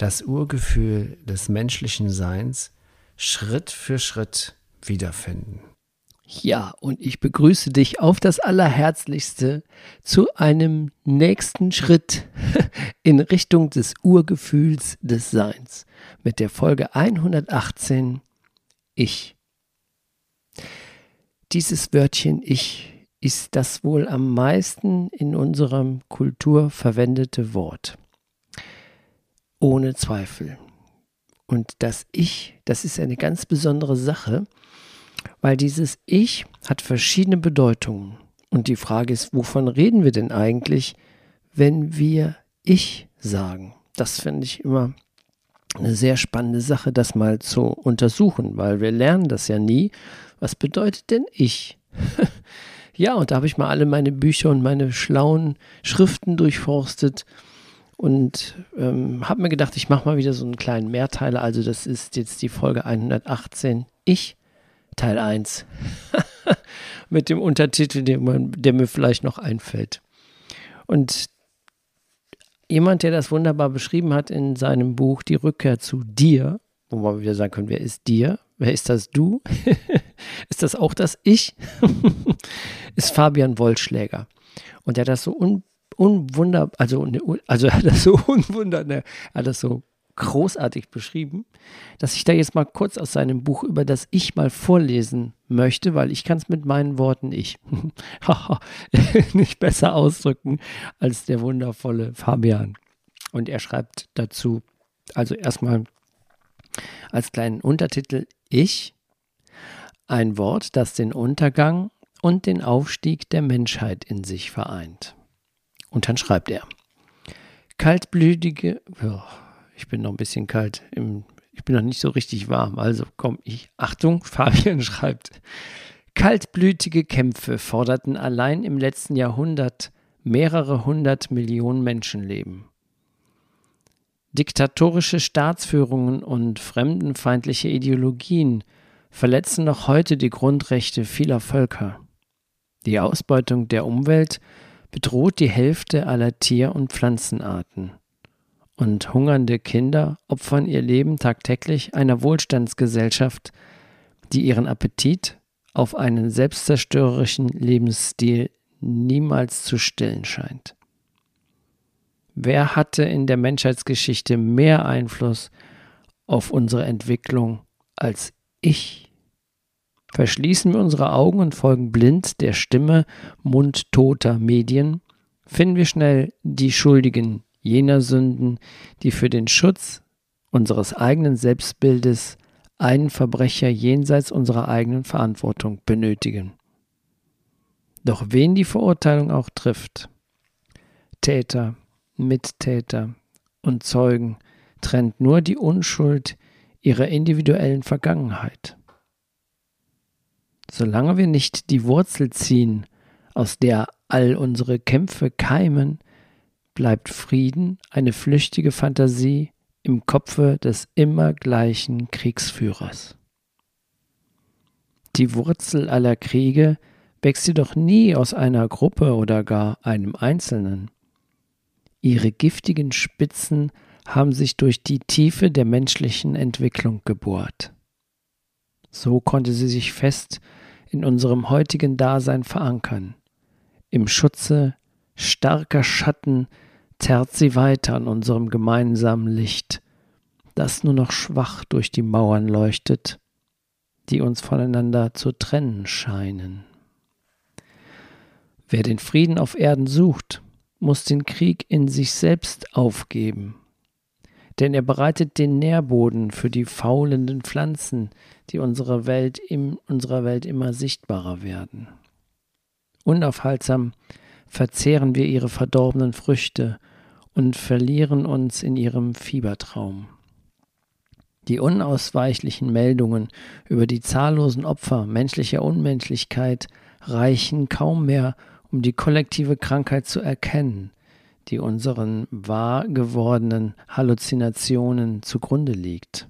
das Urgefühl des menschlichen Seins Schritt für Schritt wiederfinden. Ja, und ich begrüße dich auf das Allerherzlichste zu einem nächsten Schritt in Richtung des Urgefühls des Seins mit der Folge 118 Ich. Dieses Wörtchen Ich ist das wohl am meisten in unserer Kultur verwendete Wort. Ohne Zweifel. Und das Ich, das ist eine ganz besondere Sache, weil dieses Ich hat verschiedene Bedeutungen. Und die Frage ist, wovon reden wir denn eigentlich, wenn wir Ich sagen? Das finde ich immer eine sehr spannende Sache, das mal zu untersuchen, weil wir lernen das ja nie. Was bedeutet denn Ich? ja, und da habe ich mal alle meine Bücher und meine schlauen Schriften durchforstet und ähm, habe mir gedacht, ich mache mal wieder so einen kleinen Mehrteiler. Also das ist jetzt die Folge 118. Ich Teil 1 mit dem Untertitel, der, der mir vielleicht noch einfällt. Und jemand, der das wunderbar beschrieben hat in seinem Buch Die Rückkehr zu dir, wo man wieder sagen können, wer ist dir? Wer ist das du? ist das auch das Ich? ist Fabian Wollschläger. Und er hat das so un, unwunder, also, ne, also er hat das so unwunder, ne, hat das so großartig beschrieben, dass ich da jetzt mal kurz aus seinem Buch über das Ich mal vorlesen möchte, weil ich kann es mit meinen Worten ich nicht besser ausdrücken als der wundervolle Fabian. Und er schreibt dazu, also erstmal als kleinen Untertitel Ich, ein Wort, das den Untergang und den Aufstieg der Menschheit in sich vereint. Und dann schreibt er, kaltblütige, oh, ich bin noch ein bisschen kalt. Im, ich bin noch nicht so richtig warm. Also komm, ich. Achtung, Fabian schreibt. Kaltblütige Kämpfe forderten allein im letzten Jahrhundert mehrere hundert Millionen Menschenleben. Diktatorische Staatsführungen und fremdenfeindliche Ideologien verletzen noch heute die Grundrechte vieler Völker. Die Ausbeutung der Umwelt bedroht die Hälfte aller Tier- und Pflanzenarten und hungernde Kinder opfern ihr Leben tagtäglich einer Wohlstandsgesellschaft, die ihren Appetit auf einen selbstzerstörerischen Lebensstil niemals zu stillen scheint. Wer hatte in der Menschheitsgeschichte mehr Einfluss auf unsere Entwicklung als ich? Verschließen wir unsere Augen und folgen blind der Stimme mundtoter Medien, finden wir schnell die Schuldigen jener Sünden, die für den Schutz unseres eigenen Selbstbildes einen Verbrecher jenseits unserer eigenen Verantwortung benötigen. Doch wen die Verurteilung auch trifft, Täter, Mittäter und Zeugen trennt nur die Unschuld ihrer individuellen Vergangenheit. Solange wir nicht die Wurzel ziehen, aus der all unsere Kämpfe keimen, bleibt Frieden eine flüchtige Fantasie im Kopfe des immer gleichen Kriegsführers. Die Wurzel aller Kriege wächst jedoch nie aus einer Gruppe oder gar einem Einzelnen. Ihre giftigen Spitzen haben sich durch die Tiefe der menschlichen Entwicklung gebohrt. So konnte sie sich fest in unserem heutigen Dasein verankern, im Schutze starker Schatten zerrt sie weiter an unserem gemeinsamen Licht, das nur noch schwach durch die Mauern leuchtet, die uns voneinander zu trennen scheinen. Wer den Frieden auf Erden sucht, muss den Krieg in sich selbst aufgeben, denn er bereitet den Nährboden für die faulenden Pflanzen, die unserer Welt, in unserer Welt immer sichtbarer werden. Unaufhaltsam verzehren wir ihre verdorbenen Früchte und verlieren uns in ihrem Fiebertraum. Die unausweichlichen Meldungen über die zahllosen Opfer menschlicher Unmenschlichkeit reichen kaum mehr, um die kollektive Krankheit zu erkennen, die unseren wahr gewordenen Halluzinationen zugrunde liegt.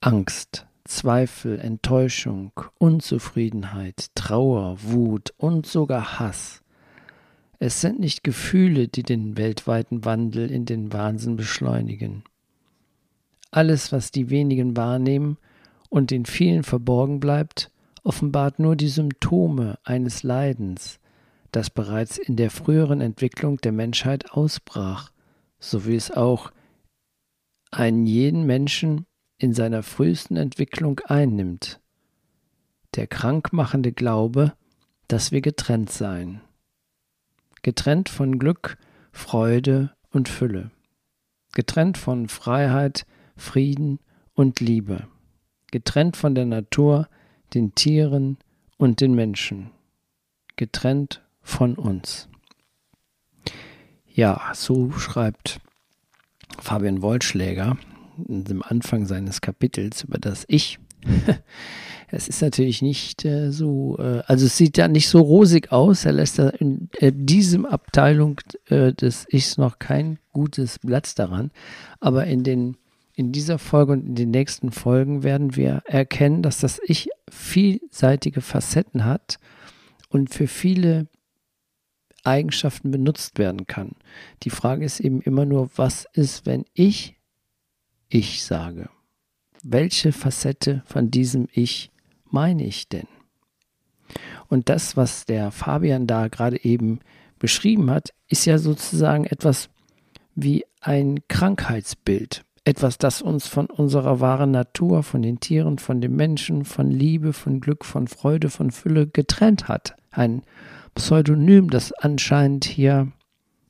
Angst, Zweifel, Enttäuschung, Unzufriedenheit, Trauer, Wut und sogar Hass. Es sind nicht Gefühle, die den weltweiten Wandel in den Wahnsinn beschleunigen. Alles, was die wenigen wahrnehmen und den vielen verborgen bleibt, offenbart nur die Symptome eines Leidens, das bereits in der früheren Entwicklung der Menschheit ausbrach, so wie es auch einen jeden Menschen in seiner frühesten Entwicklung einnimmt. Der krankmachende Glaube, dass wir getrennt seien. Getrennt von Glück, Freude und Fülle. Getrennt von Freiheit, Frieden und Liebe, getrennt von der Natur, den Tieren und den Menschen, getrennt von uns. Ja, so schreibt Fabian Wollschläger im Anfang seines Kapitels über das Ich. es ist natürlich nicht äh, so, äh, also es sieht ja nicht so rosig aus. Er lässt da in äh, diesem Abteilung äh, des Ichs noch kein gutes Blatt daran. Aber in den in dieser Folge und in den nächsten Folgen werden wir erkennen, dass das Ich vielseitige Facetten hat und für viele Eigenschaften benutzt werden kann. Die Frage ist eben immer nur, was ist, wenn ich Ich sage? Welche Facette von diesem Ich meine ich denn? Und das, was der Fabian da gerade eben beschrieben hat, ist ja sozusagen etwas wie ein Krankheitsbild etwas, das uns von unserer wahren Natur, von den Tieren, von den Menschen, von Liebe, von Glück, von Freude, von Fülle getrennt hat. Ein Pseudonym, das anscheinend hier,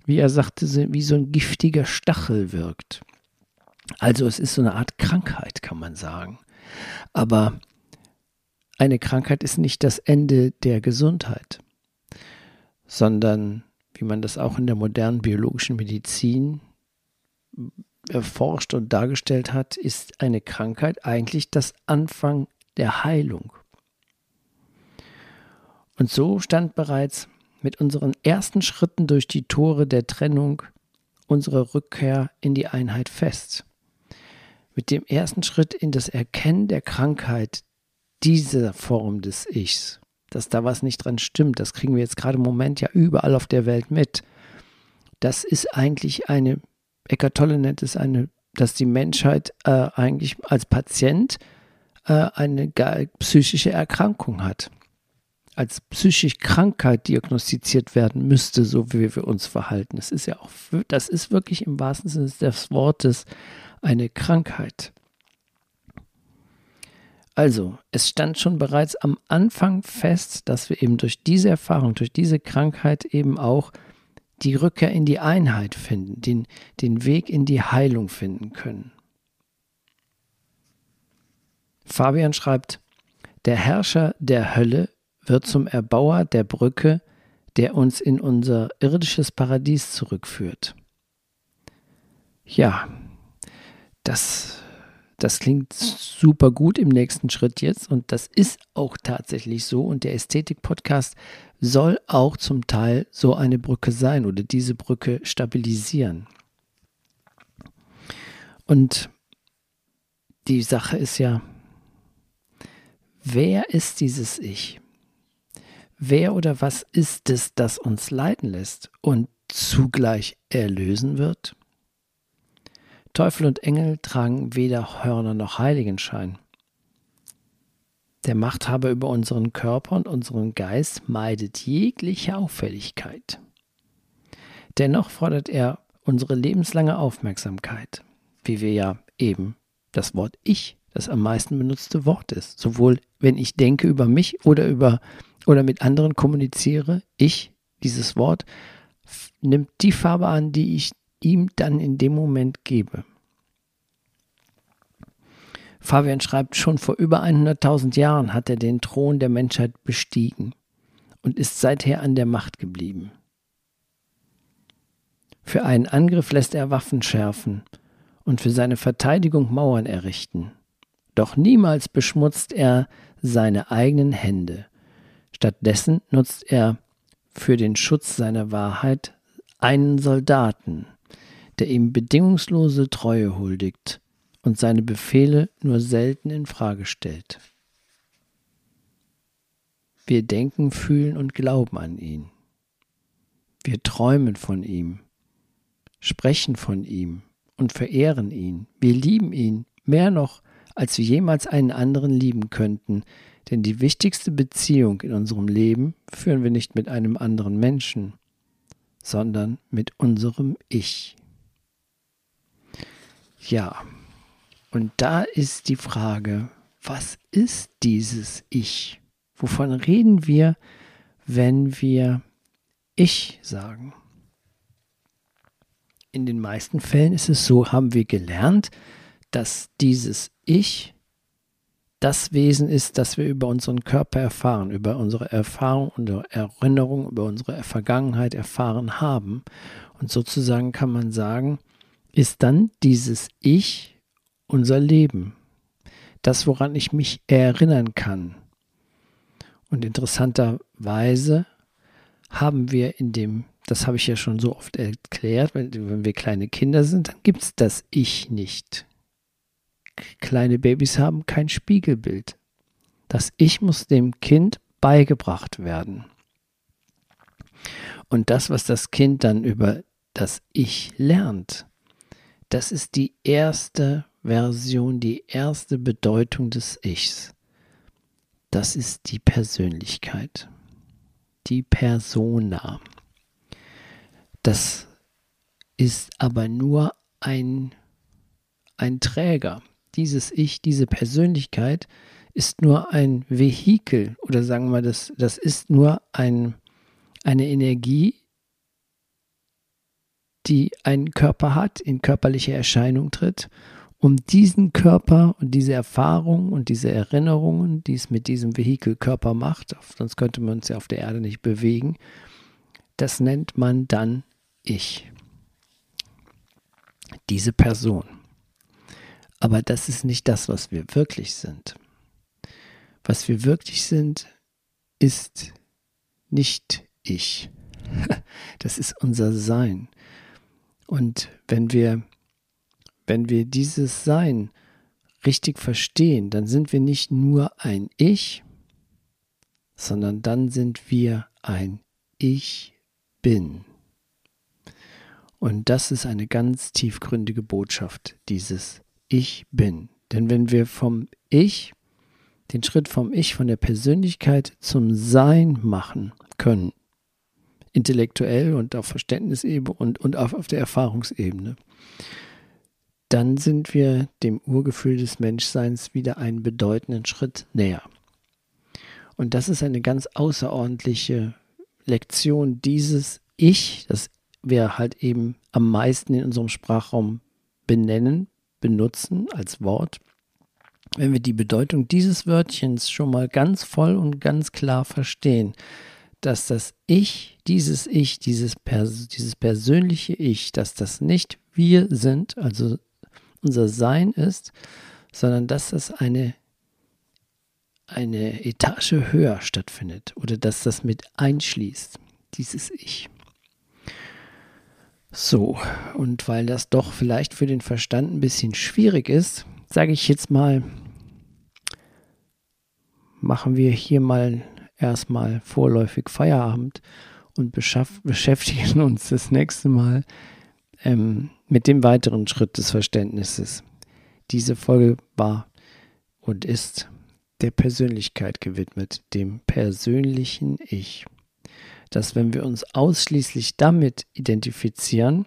wie er sagte, wie so ein giftiger Stachel wirkt. Also es ist so eine Art Krankheit, kann man sagen. Aber eine Krankheit ist nicht das Ende der Gesundheit, sondern, wie man das auch in der modernen biologischen Medizin erforscht und dargestellt hat, ist eine Krankheit eigentlich das Anfang der Heilung. Und so stand bereits mit unseren ersten Schritten durch die Tore der Trennung unsere Rückkehr in die Einheit fest. Mit dem ersten Schritt in das Erkennen der Krankheit dieser Form des Ichs, dass da was nicht dran stimmt, das kriegen wir jetzt gerade im Moment ja überall auf der Welt mit. Das ist eigentlich eine Eckart Tolle nennt es eine, dass die Menschheit äh, eigentlich als Patient äh, eine psychische Erkrankung hat. Als psychische Krankheit diagnostiziert werden müsste, so wie wir uns verhalten. Das ist ja auch, das ist wirklich im wahrsten Sinne des Wortes eine Krankheit. Also, es stand schon bereits am Anfang fest, dass wir eben durch diese Erfahrung, durch diese Krankheit eben auch die Rückkehr in die Einheit finden, den, den Weg in die Heilung finden können. Fabian schreibt, der Herrscher der Hölle wird zum Erbauer der Brücke, der uns in unser irdisches Paradies zurückführt. Ja, das, das klingt super gut im nächsten Schritt jetzt und das ist auch tatsächlich so und der Ästhetik-Podcast soll auch zum Teil so eine Brücke sein oder diese Brücke stabilisieren. Und die Sache ist ja, wer ist dieses Ich? Wer oder was ist es, das uns leiden lässt und zugleich erlösen wird? Teufel und Engel tragen weder Hörner noch Heiligenschein. Der Machthaber über unseren Körper und unseren Geist meidet jegliche Auffälligkeit. Dennoch fordert er unsere lebenslange Aufmerksamkeit, wie wir ja eben das Wort Ich das am meisten benutzte Wort ist. Sowohl wenn ich denke über mich oder über oder mit anderen kommuniziere, ich, dieses Wort, nimmt die Farbe an, die ich ihm dann in dem Moment gebe. Fabian schreibt, schon vor über 100.000 Jahren hat er den Thron der Menschheit bestiegen und ist seither an der Macht geblieben. Für einen Angriff lässt er Waffen schärfen und für seine Verteidigung Mauern errichten. Doch niemals beschmutzt er seine eigenen Hände. Stattdessen nutzt er für den Schutz seiner Wahrheit einen Soldaten, der ihm bedingungslose Treue huldigt und seine Befehle nur selten in Frage stellt. Wir denken, fühlen und glauben an ihn. Wir träumen von ihm, sprechen von ihm und verehren ihn. Wir lieben ihn mehr noch, als wir jemals einen anderen lieben könnten, denn die wichtigste Beziehung in unserem Leben führen wir nicht mit einem anderen Menschen, sondern mit unserem Ich. Ja, und da ist die Frage, was ist dieses Ich? Wovon reden wir, wenn wir Ich sagen? In den meisten Fällen ist es so, haben wir gelernt, dass dieses Ich das Wesen ist, das wir über unseren Körper erfahren, über unsere Erfahrung, unsere Erinnerung, über unsere Vergangenheit erfahren haben. Und sozusagen kann man sagen, ist dann dieses Ich unser Leben. Das, woran ich mich erinnern kann. Und interessanterweise haben wir in dem, das habe ich ja schon so oft erklärt, wenn, wenn wir kleine Kinder sind, dann gibt es das Ich nicht. Kleine Babys haben kein Spiegelbild. Das Ich muss dem Kind beigebracht werden. Und das, was das Kind dann über das Ich lernt, das ist die erste Version, die erste Bedeutung des Ichs. Das ist die Persönlichkeit, die Persona. Das ist aber nur ein, ein Träger dieses Ich, diese Persönlichkeit ist nur ein Vehikel oder sagen wir das, das ist nur ein, eine Energie, die einen Körper hat, in körperliche Erscheinung tritt, um diesen Körper und diese Erfahrungen und diese Erinnerungen, die es mit diesem Vehikel Körper macht, sonst könnte man uns ja auf der Erde nicht bewegen, das nennt man dann Ich. Diese Person. Aber das ist nicht das, was wir wirklich sind. Was wir wirklich sind, ist nicht ich. Das ist unser Sein. Und wenn wir, wenn wir dieses Sein richtig verstehen, dann sind wir nicht nur ein Ich, sondern dann sind wir ein Ich bin. Und das ist eine ganz tiefgründige Botschaft dieses ich bin. Denn wenn wir vom Ich, den Schritt vom Ich, von der Persönlichkeit zum Sein machen können, intellektuell und auf Verständnisebene und, und auf, auf der Erfahrungsebene, dann sind wir dem Urgefühl des Menschseins wieder einen bedeutenden Schritt näher. Und das ist eine ganz außerordentliche Lektion dieses Ich, das wir halt eben am meisten in unserem Sprachraum benennen, benutzen als Wort, wenn wir die Bedeutung dieses Wörtchens schon mal ganz voll und ganz klar verstehen, dass das Ich, dieses Ich, dieses, Pers dieses persönliche Ich, dass das nicht wir sind, also unser Sein ist, sondern dass das eine, eine Etage höher stattfindet oder dass das mit einschließt, dieses Ich. So, und weil das doch vielleicht für den Verstand ein bisschen schwierig ist, sage ich jetzt mal, machen wir hier mal erstmal vorläufig Feierabend und beschäftigen uns das nächste Mal ähm, mit dem weiteren Schritt des Verständnisses. Diese Folge war und ist der Persönlichkeit gewidmet, dem persönlichen Ich dass wenn wir uns ausschließlich damit identifizieren,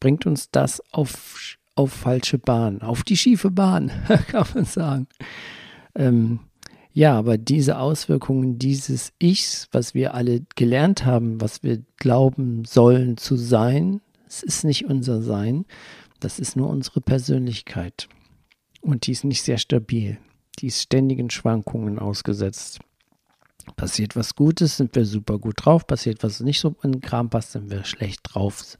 bringt uns das auf, auf falsche Bahn, auf die schiefe Bahn, kann man sagen. Ähm, ja, aber diese Auswirkungen dieses Ichs, was wir alle gelernt haben, was wir glauben sollen zu sein, es ist nicht unser Sein, das ist nur unsere Persönlichkeit. Und die ist nicht sehr stabil. Die ist ständigen Schwankungen ausgesetzt. Passiert was Gutes, sind wir super gut drauf. Passiert was nicht so in den Kram passt, sind wir schlecht drauf.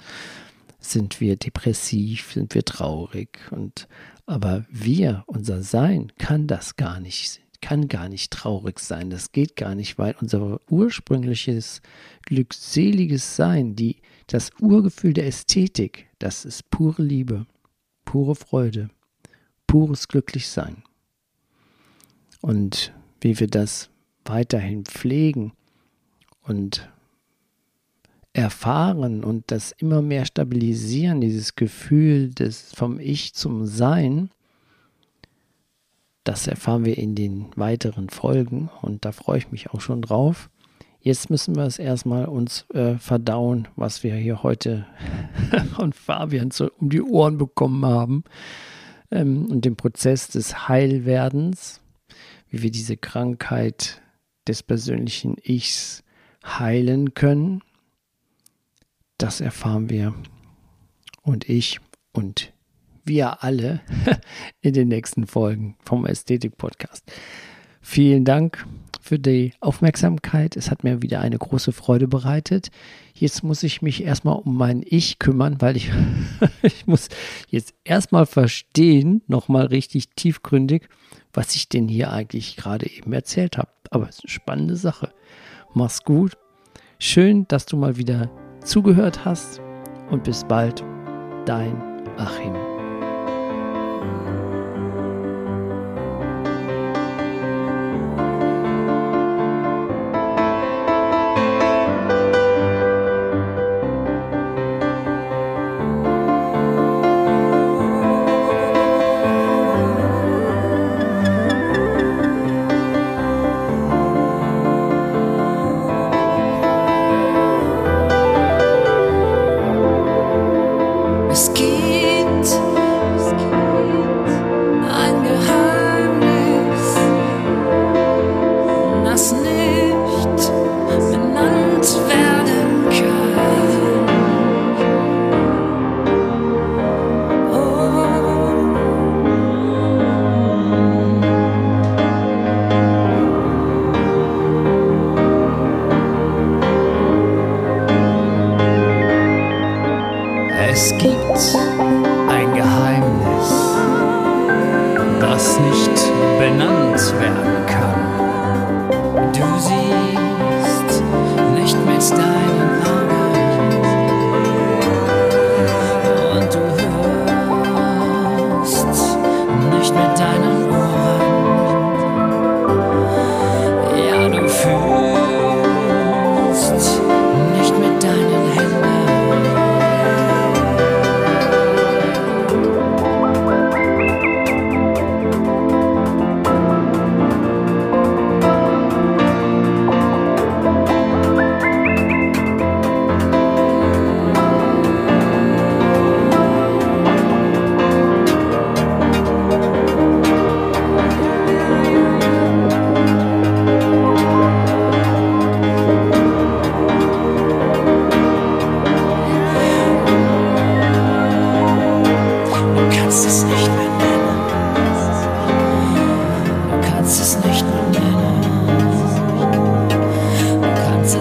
sind wir depressiv, sind wir traurig und aber wir, unser Sein, kann das gar nicht, kann gar nicht traurig sein. Das geht gar nicht, weil unser ursprüngliches glückseliges Sein, die, das Urgefühl der Ästhetik, das ist pure Liebe, pure Freude, pures Glücklichsein. Und wie wir das weiterhin pflegen und erfahren und das immer mehr stabilisieren, dieses Gefühl des vom Ich zum Sein, das erfahren wir in den weiteren Folgen und da freue ich mich auch schon drauf. Jetzt müssen wir es erstmal uns äh, verdauen, was wir hier heute von Fabian so um die Ohren bekommen haben ähm, und den Prozess des Heilwerdens, wie wir diese Krankheit des persönlichen Ichs heilen können das erfahren wir und ich und wir alle in den nächsten Folgen vom Ästhetik-Podcast. Vielen Dank für die Aufmerksamkeit. Es hat mir wieder eine große Freude bereitet. Jetzt muss ich mich erstmal um mein Ich kümmern, weil ich, ich muss jetzt erstmal verstehen, nochmal richtig tiefgründig, was ich denn hier eigentlich gerade eben erzählt habe. Aber es ist eine spannende Sache. Mach's gut. Schön, dass du mal wieder zugehört hast und bis bald, dein Achim.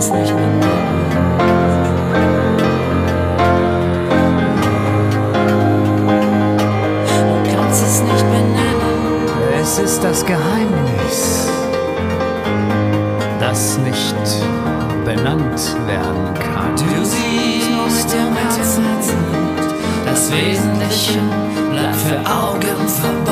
es nicht mehr. Es ist das Geheimnis, das nicht benannt werden kann. Du siehst im Herzen das Wesentliche bleibt für Augen verborgen.